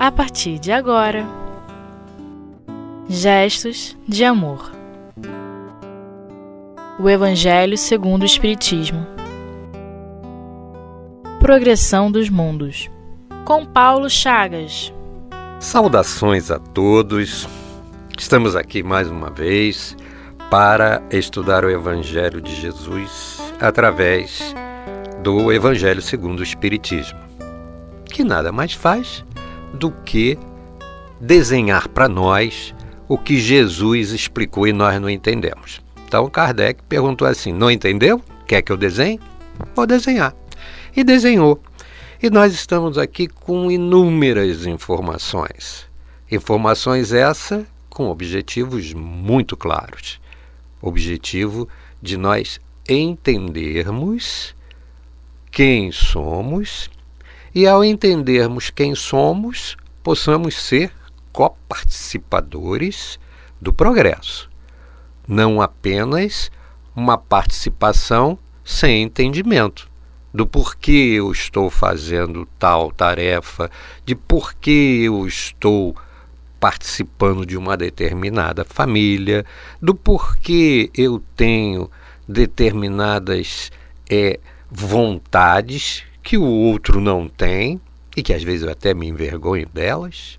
a partir de agora. Gestos de amor. O Evangelho segundo o Espiritismo. Progressão dos mundos. Com Paulo Chagas. Saudações a todos. Estamos aqui mais uma vez para estudar o Evangelho de Jesus através do Evangelho segundo o Espiritismo, que nada mais faz do que desenhar para nós o que Jesus explicou e nós não entendemos. Então Kardec perguntou assim: não entendeu? Quer que eu desenhe? Vou desenhar. E desenhou. E nós estamos aqui com inúmeras informações. Informações essa com objetivos muito claros objetivo de nós entendermos quem somos e, ao entendermos quem somos, possamos ser coparticipadores do progresso, não apenas uma participação sem entendimento do porquê eu estou fazendo tal tarefa, de porquê eu estou participando de uma determinada família, do porquê eu tenho determinadas é, vontades que o outro não tem e que às vezes eu até me envergonho delas,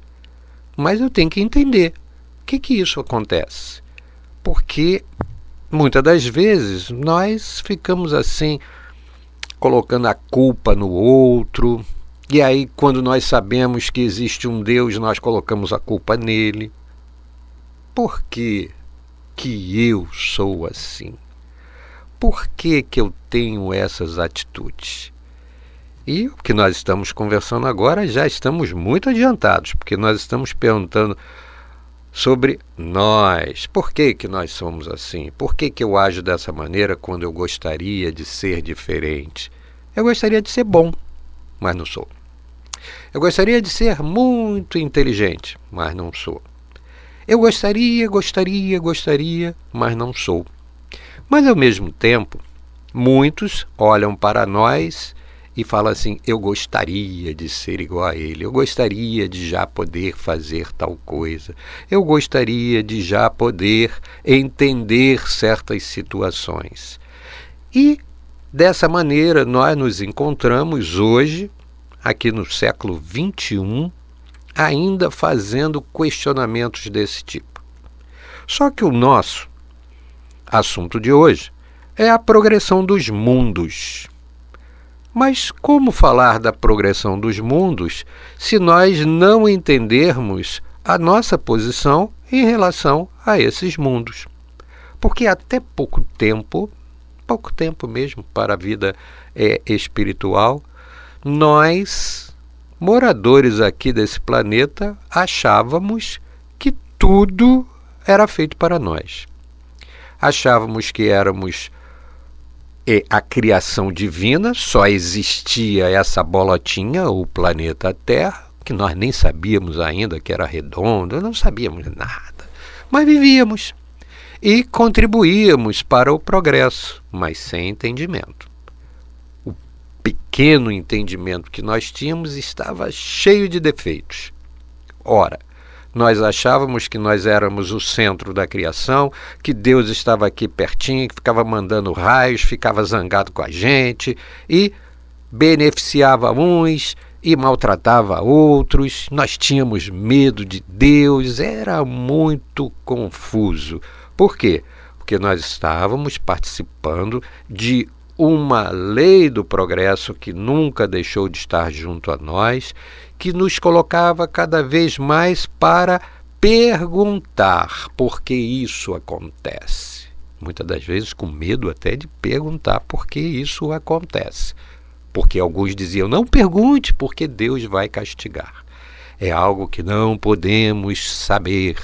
mas eu tenho que entender o que, que isso acontece. Porque muitas das vezes nós ficamos assim, colocando a culpa no outro, e aí, quando nós sabemos que existe um Deus, nós colocamos a culpa nele. Por que, que eu sou assim? Por que, que eu tenho essas atitudes? E o que nós estamos conversando agora já estamos muito adiantados, porque nós estamos perguntando sobre nós. Por que, que nós somos assim? Por que, que eu ajo dessa maneira quando eu gostaria de ser diferente? Eu gostaria de ser bom, mas não sou. Eu gostaria de ser muito inteligente, mas não sou. Eu gostaria, gostaria, gostaria, mas não sou. Mas ao mesmo tempo, muitos olham para nós e falam assim: eu gostaria de ser igual a ele, eu gostaria de já poder fazer tal coisa, eu gostaria de já poder entender certas situações. E dessa maneira nós nos encontramos hoje aqui no século XXI, ainda fazendo questionamentos desse tipo. Só que o nosso assunto de hoje é a progressão dos mundos. Mas como falar da progressão dos mundos se nós não entendermos a nossa posição em relação a esses mundos? Porque até pouco tempo, pouco tempo mesmo para a vida é, espiritual, nós, moradores aqui desse planeta, achávamos que tudo era feito para nós. Achávamos que éramos a criação divina, só existia essa bolotinha, o planeta Terra, que nós nem sabíamos ainda que era redondo, não sabíamos nada, mas vivíamos e contribuíamos para o progresso, mas sem entendimento pequeno entendimento que nós tínhamos estava cheio de defeitos. Ora, nós achávamos que nós éramos o centro da criação, que Deus estava aqui pertinho, que ficava mandando raios, ficava zangado com a gente e beneficiava uns e maltratava outros. Nós tínhamos medo de Deus, era muito confuso. Por quê? Porque nós estávamos participando de uma lei do progresso que nunca deixou de estar junto a nós, que nos colocava cada vez mais para perguntar por que isso acontece. Muitas das vezes com medo até de perguntar por que isso acontece. Porque alguns diziam: não pergunte, porque Deus vai castigar. É algo que não podemos saber,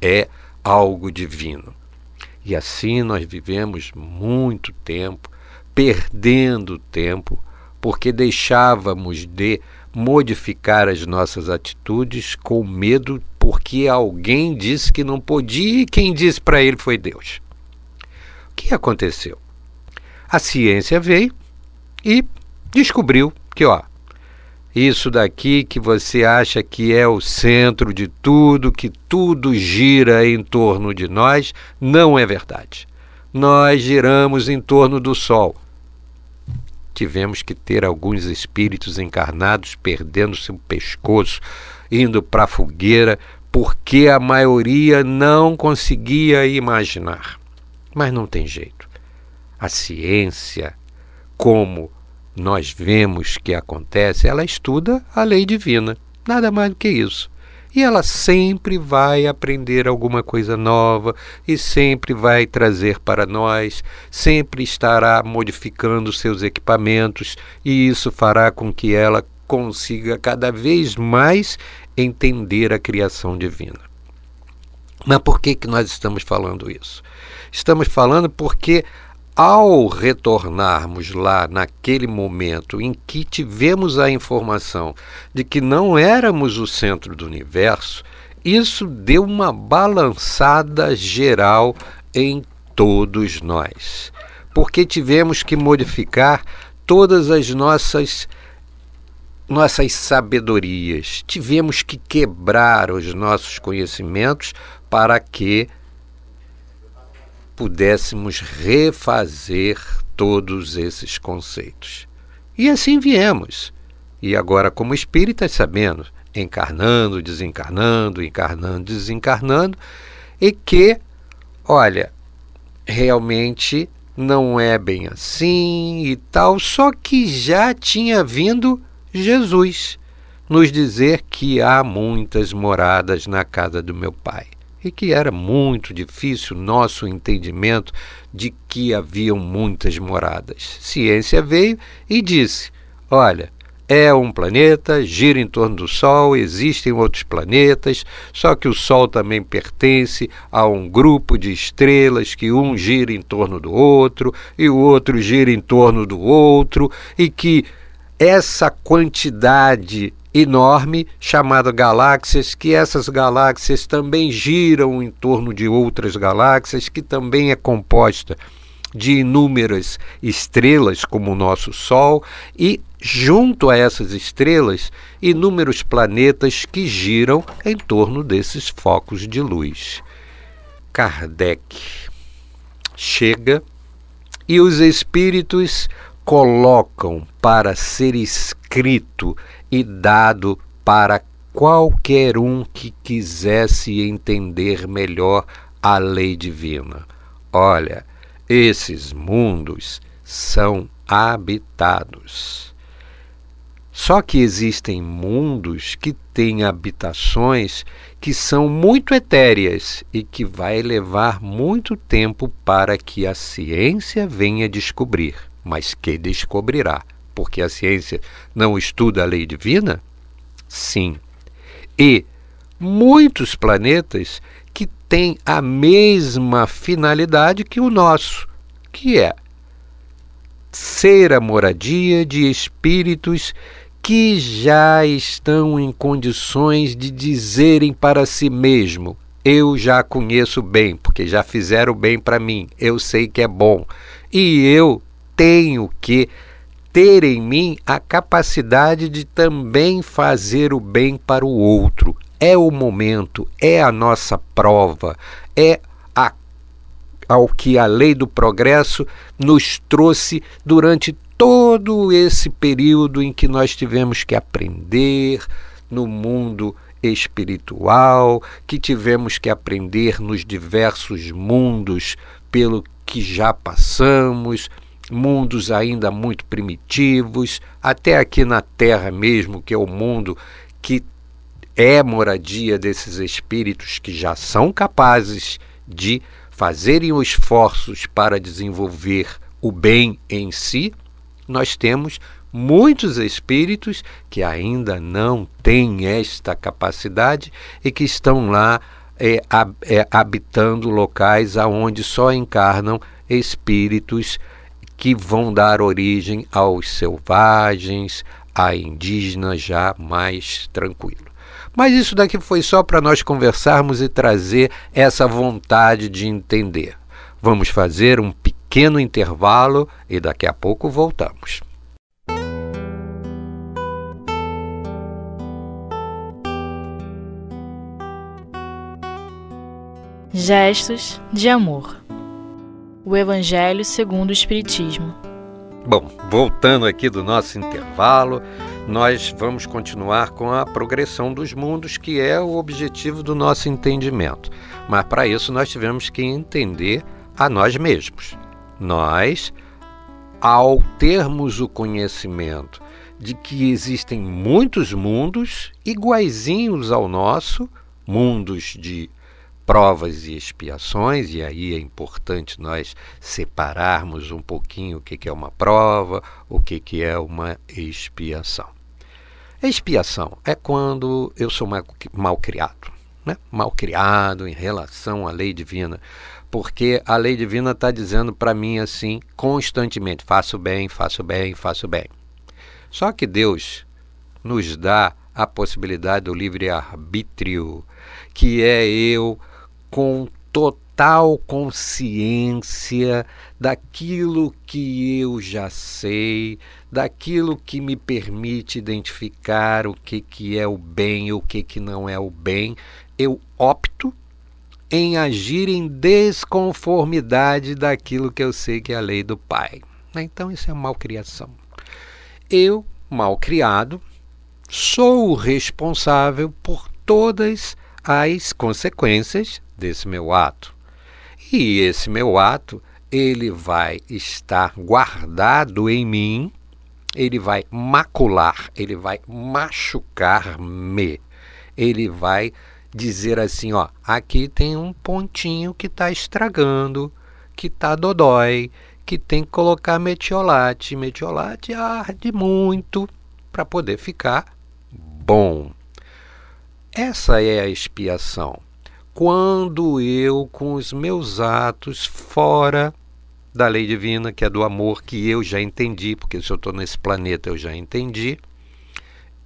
é algo divino. E assim nós vivemos muito tempo perdendo tempo porque deixávamos de modificar as nossas atitudes com medo porque alguém disse que não podia e quem disse para ele foi Deus. O que aconteceu? A ciência veio e descobriu que, ó, isso daqui que você acha que é o centro de tudo, que tudo gira em torno de nós, não é verdade. Nós giramos em torno do Sol. Tivemos que ter alguns espíritos encarnados perdendo seu pescoço, indo para a fogueira, porque a maioria não conseguia imaginar. Mas não tem jeito. A ciência, como nós vemos que acontece, ela estuda a lei divina, nada mais do que isso. E ela sempre vai aprender alguma coisa nova e sempre vai trazer para nós, sempre estará modificando seus equipamentos, e isso fará com que ela consiga cada vez mais entender a criação divina. Mas por que, que nós estamos falando isso? Estamos falando porque ao retornarmos lá naquele momento em que tivemos a informação de que não éramos o centro do universo, isso deu uma balançada geral em todos nós. Porque tivemos que modificar todas as nossas nossas sabedorias, tivemos que quebrar os nossos conhecimentos para que pudéssemos refazer todos esses conceitos. E assim viemos. E agora, como espíritas, sabendo, encarnando, desencarnando, encarnando, desencarnando, e que, olha, realmente não é bem assim e tal, só que já tinha vindo Jesus nos dizer que há muitas moradas na casa do meu Pai e que era muito difícil nosso entendimento de que haviam muitas moradas. Ciência veio e disse: olha, é um planeta, gira em torno do Sol, existem outros planetas, só que o Sol também pertence a um grupo de estrelas que um gira em torno do outro e o outro gira em torno do outro, e que essa quantidade enorme chamada galáxias, que essas galáxias também giram em torno de outras galáxias, que também é composta de inúmeras estrelas, como o nosso Sol, e junto a essas estrelas, inúmeros planetas que giram em torno desses focos de luz. Kardec chega e os espíritos colocam para ser escrito e dado para qualquer um que quisesse entender melhor a lei divina. Olha, esses mundos são habitados. Só que existem mundos que têm habitações que são muito etéreas e que vai levar muito tempo para que a ciência venha descobrir, mas que descobrirá porque a ciência não estuda a lei divina? Sim. E muitos planetas que têm a mesma finalidade que o nosso, que é ser a moradia de espíritos que já estão em condições de dizerem para si mesmo: eu já conheço bem, porque já fizeram bem para mim, eu sei que é bom, e eu tenho que ter em mim a capacidade de também fazer o bem para o outro. É o momento, é a nossa prova, é a, ao que a lei do progresso nos trouxe durante todo esse período em que nós tivemos que aprender no mundo espiritual, que tivemos que aprender nos diversos mundos pelo que já passamos mundos ainda muito primitivos, até aqui na Terra mesmo, que é o mundo que é moradia desses espíritos que já são capazes de fazerem os esforços para desenvolver o bem em si, nós temos muitos espíritos que ainda não têm esta capacidade e que estão lá é, é, habitando locais aonde só encarnam espíritos que vão dar origem aos selvagens, a indígenas já mais tranquilo. Mas isso daqui foi só para nós conversarmos e trazer essa vontade de entender. Vamos fazer um pequeno intervalo e daqui a pouco voltamos. Gestos de amor. O Evangelho segundo o Espiritismo. Bom, voltando aqui do nosso intervalo, nós vamos continuar com a progressão dos mundos, que é o objetivo do nosso entendimento. Mas para isso nós tivemos que entender a nós mesmos. Nós, ao termos o conhecimento de que existem muitos mundos iguaizinhos ao nosso, mundos de provas e expiações, e aí é importante nós separarmos um pouquinho o que é uma prova, o que é uma expiação. A expiação é quando eu sou mal criado, né? mal criado em relação à lei divina, porque a lei divina está dizendo para mim assim constantemente: faço bem, faço bem, faço bem. Só que Deus nos dá a possibilidade do livre-arbítrio, que é eu com total consciência daquilo que eu já sei, daquilo que me permite identificar o que, que é o bem e o que, que não é o bem, eu opto em agir em desconformidade daquilo que eu sei que é a lei do Pai. Então, isso é malcriação. Eu, mal criado, sou o responsável por todas as consequências desse meu ato. E esse meu ato, ele vai estar guardado em mim, ele vai macular, ele vai machucar-me. Ele vai dizer assim, ó, aqui tem um pontinho que está estragando, que está dodói, que tem que colocar metiolate. Metiolate arde muito para poder ficar bom. Essa é a expiação quando eu, com os meus atos fora da lei divina, que é do amor, que eu já entendi, porque se eu estou nesse planeta eu já entendi,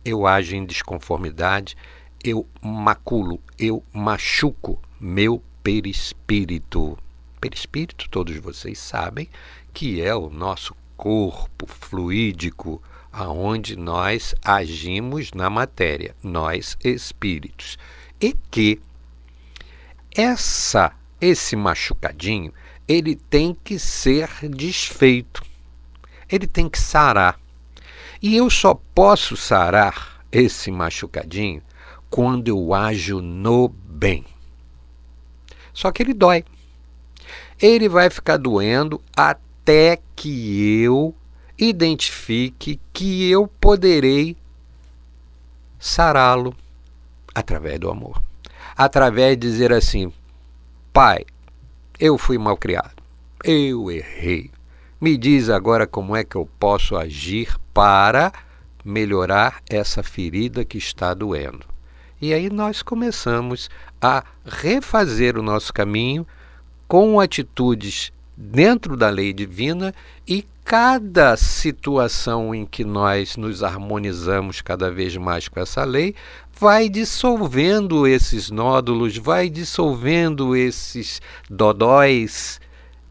eu ajo em desconformidade, eu maculo, eu machuco meu perispírito. Perispírito, todos vocês sabem, que é o nosso corpo fluídico, aonde nós agimos na matéria, nós espíritos, e que essa esse machucadinho, ele tem que ser desfeito. Ele tem que sarar. E eu só posso sarar esse machucadinho quando eu ajo no bem. Só que ele dói. Ele vai ficar doendo até que eu identifique que eu poderei sará-lo através do amor através de dizer assim: Pai, eu fui mal criado, eu errei. Me diz agora como é que eu posso agir para melhorar essa ferida que está doendo. E aí nós começamos a refazer o nosso caminho com atitudes dentro da lei divina e cada situação em que nós nos harmonizamos cada vez mais com essa lei vai dissolvendo esses nódulos, vai dissolvendo esses dodóis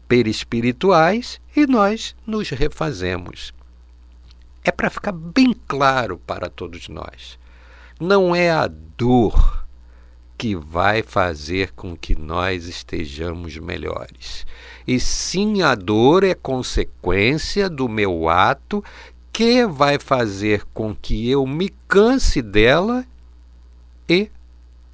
perispirituais e nós nos refazemos. É para ficar bem claro para todos nós. Não é a dor que vai fazer com que nós estejamos melhores. E sim, a dor é consequência do meu ato que vai fazer com que eu me canse dela e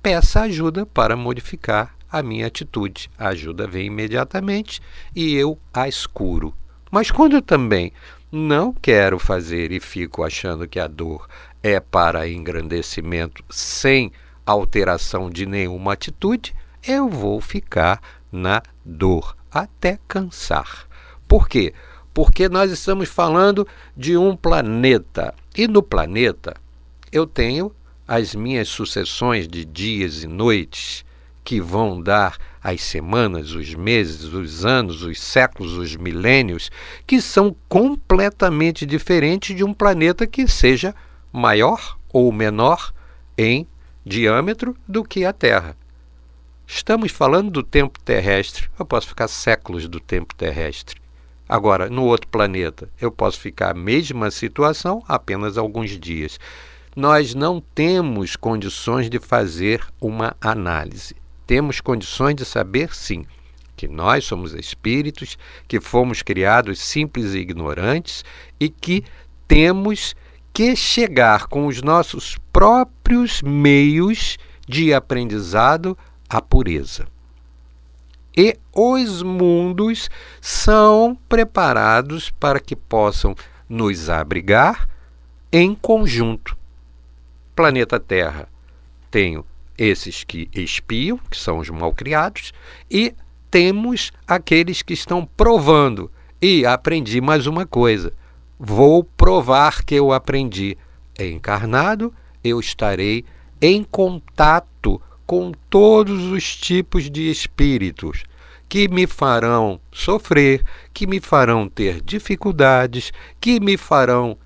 peça ajuda para modificar a minha atitude. A ajuda vem imediatamente e eu a escuro. Mas quando eu também não quero fazer e fico achando que a dor é para engrandecimento sem alteração de nenhuma atitude, eu vou ficar na dor até cansar. Por quê? Porque nós estamos falando de um planeta. E no planeta eu tenho as minhas sucessões de dias e noites que vão dar as semanas, os meses, os anos, os séculos, os milênios, que são completamente diferentes de um planeta que seja maior ou menor em diâmetro do que a Terra. Estamos falando do tempo terrestre. Eu posso ficar séculos do tempo terrestre. Agora, no outro planeta, eu posso ficar a mesma situação apenas alguns dias. Nós não temos condições de fazer uma análise. temos condições de saber, sim, que nós somos espíritos, que fomos criados simples e ignorantes e que temos que chegar com os nossos próprios meios de aprendizado à pureza. E os mundos são preparados para que possam nos abrigar em conjunto. Planeta Terra, tenho esses que espiam, que são os malcriados, e temos aqueles que estão provando. E aprendi mais uma coisa: vou provar que eu aprendi. Encarnado, eu estarei em contato com todos os tipos de espíritos que me farão sofrer, que me farão ter dificuldades, que me farão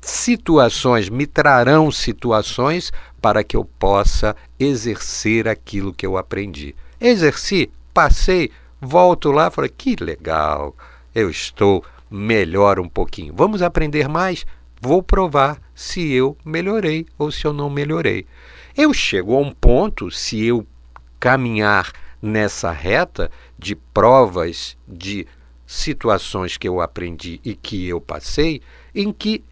situações, me trarão situações para que eu possa exercer aquilo que eu aprendi. Exerci, passei, volto lá, falei: que legal, eu estou melhor um pouquinho. Vamos aprender mais? Vou provar se eu melhorei ou se eu não melhorei. Eu chego a um ponto, se eu caminhar nessa reta de provas, de situações que eu aprendi e que eu passei, em que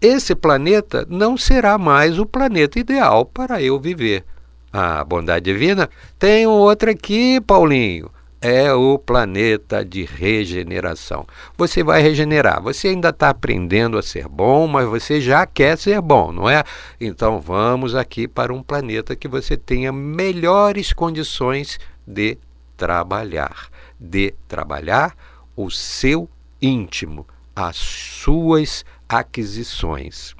esse planeta não será mais o planeta ideal para eu viver. A bondade divina tem outra aqui, Paulinho. É o planeta de regeneração. Você vai regenerar. Você ainda está aprendendo a ser bom, mas você já quer ser bom, não é? Então vamos aqui para um planeta que você tenha melhores condições de trabalhar. De trabalhar o seu íntimo, as suas aquisições.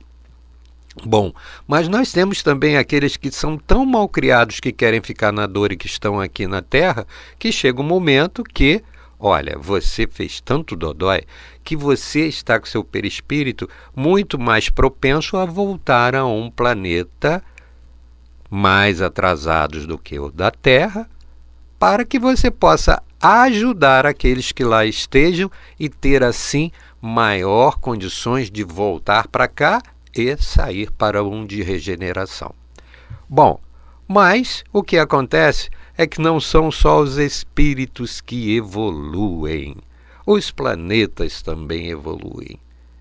Bom, mas nós temos também aqueles que são tão mal criados que querem ficar na dor e que estão aqui na Terra, que chega um momento que, olha, você fez tanto dodói que você está com seu perispírito muito mais propenso a voltar a um planeta mais atrasados do que o da Terra, para que você possa ajudar aqueles que lá estejam e ter assim maior condições de voltar para cá e sair para um de regeneração. Bom, mas o que acontece é que não são só os espíritos que evoluem, os planetas também evoluem.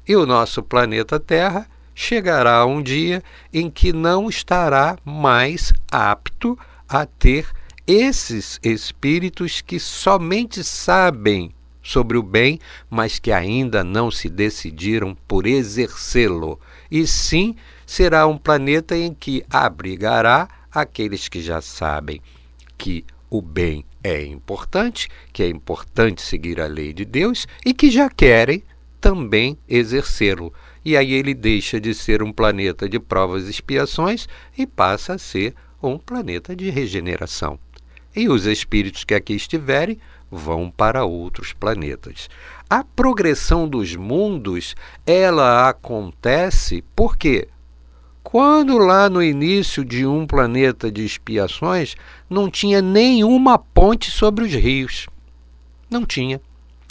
E o nosso planeta Terra chegará um dia em que não estará mais apto a ter esses espíritos que somente sabem sobre o bem, mas que ainda não se decidiram por exercê-lo. E sim, será um planeta em que abrigará aqueles que já sabem que o bem é importante, que é importante seguir a lei de Deus e que já querem também exercê-lo. E aí ele deixa de ser um planeta de provas e expiações e passa a ser um planeta de regeneração. E os espíritos que aqui estiverem vão para outros planetas. A progressão dos mundos, ela acontece porque quando lá no início de um planeta de expiações não tinha nenhuma ponte sobre os rios. Não tinha.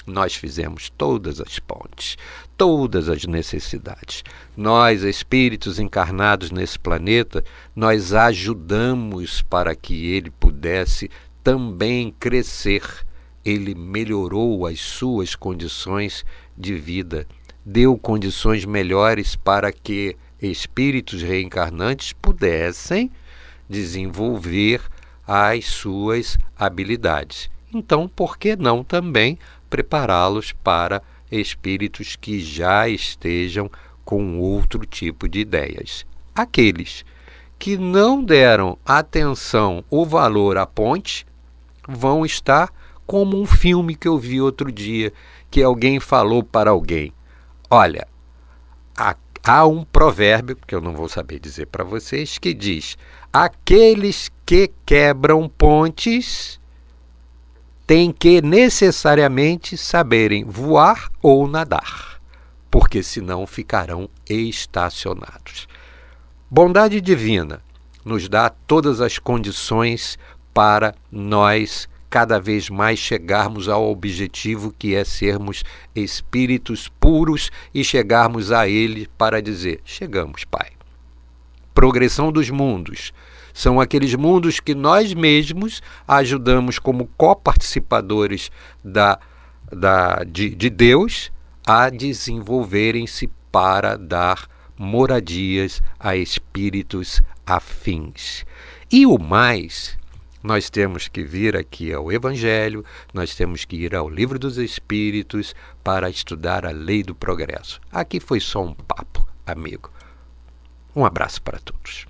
Nós fizemos todas as pontes, todas as necessidades. Nós, espíritos encarnados nesse planeta, nós ajudamos para que ele pudesse também crescer ele melhorou as suas condições de vida, deu condições melhores para que espíritos reencarnantes pudessem desenvolver as suas habilidades. Então, por que não também prepará-los para espíritos que já estejam com outro tipo de ideias? Aqueles que não deram atenção ou valor à ponte vão estar como um filme que eu vi outro dia, que alguém falou para alguém: Olha, há, um provérbio, que eu não vou saber dizer para vocês, que diz: Aqueles que quebram pontes têm que necessariamente saberem voar ou nadar, porque senão ficarão estacionados. Bondade divina nos dá todas as condições para nós cada vez mais chegarmos ao objetivo que é sermos espíritos puros e chegarmos a Ele para dizer: chegamos, Pai. Progressão dos mundos. São aqueles mundos que nós mesmos ajudamos como coparticipadores da, da, de, de Deus a desenvolverem-se para dar moradias a espíritos afins. E o mais, nós temos que vir aqui ao Evangelho, nós temos que ir ao Livro dos Espíritos para estudar a lei do progresso. Aqui foi só um papo, amigo. Um abraço para todos.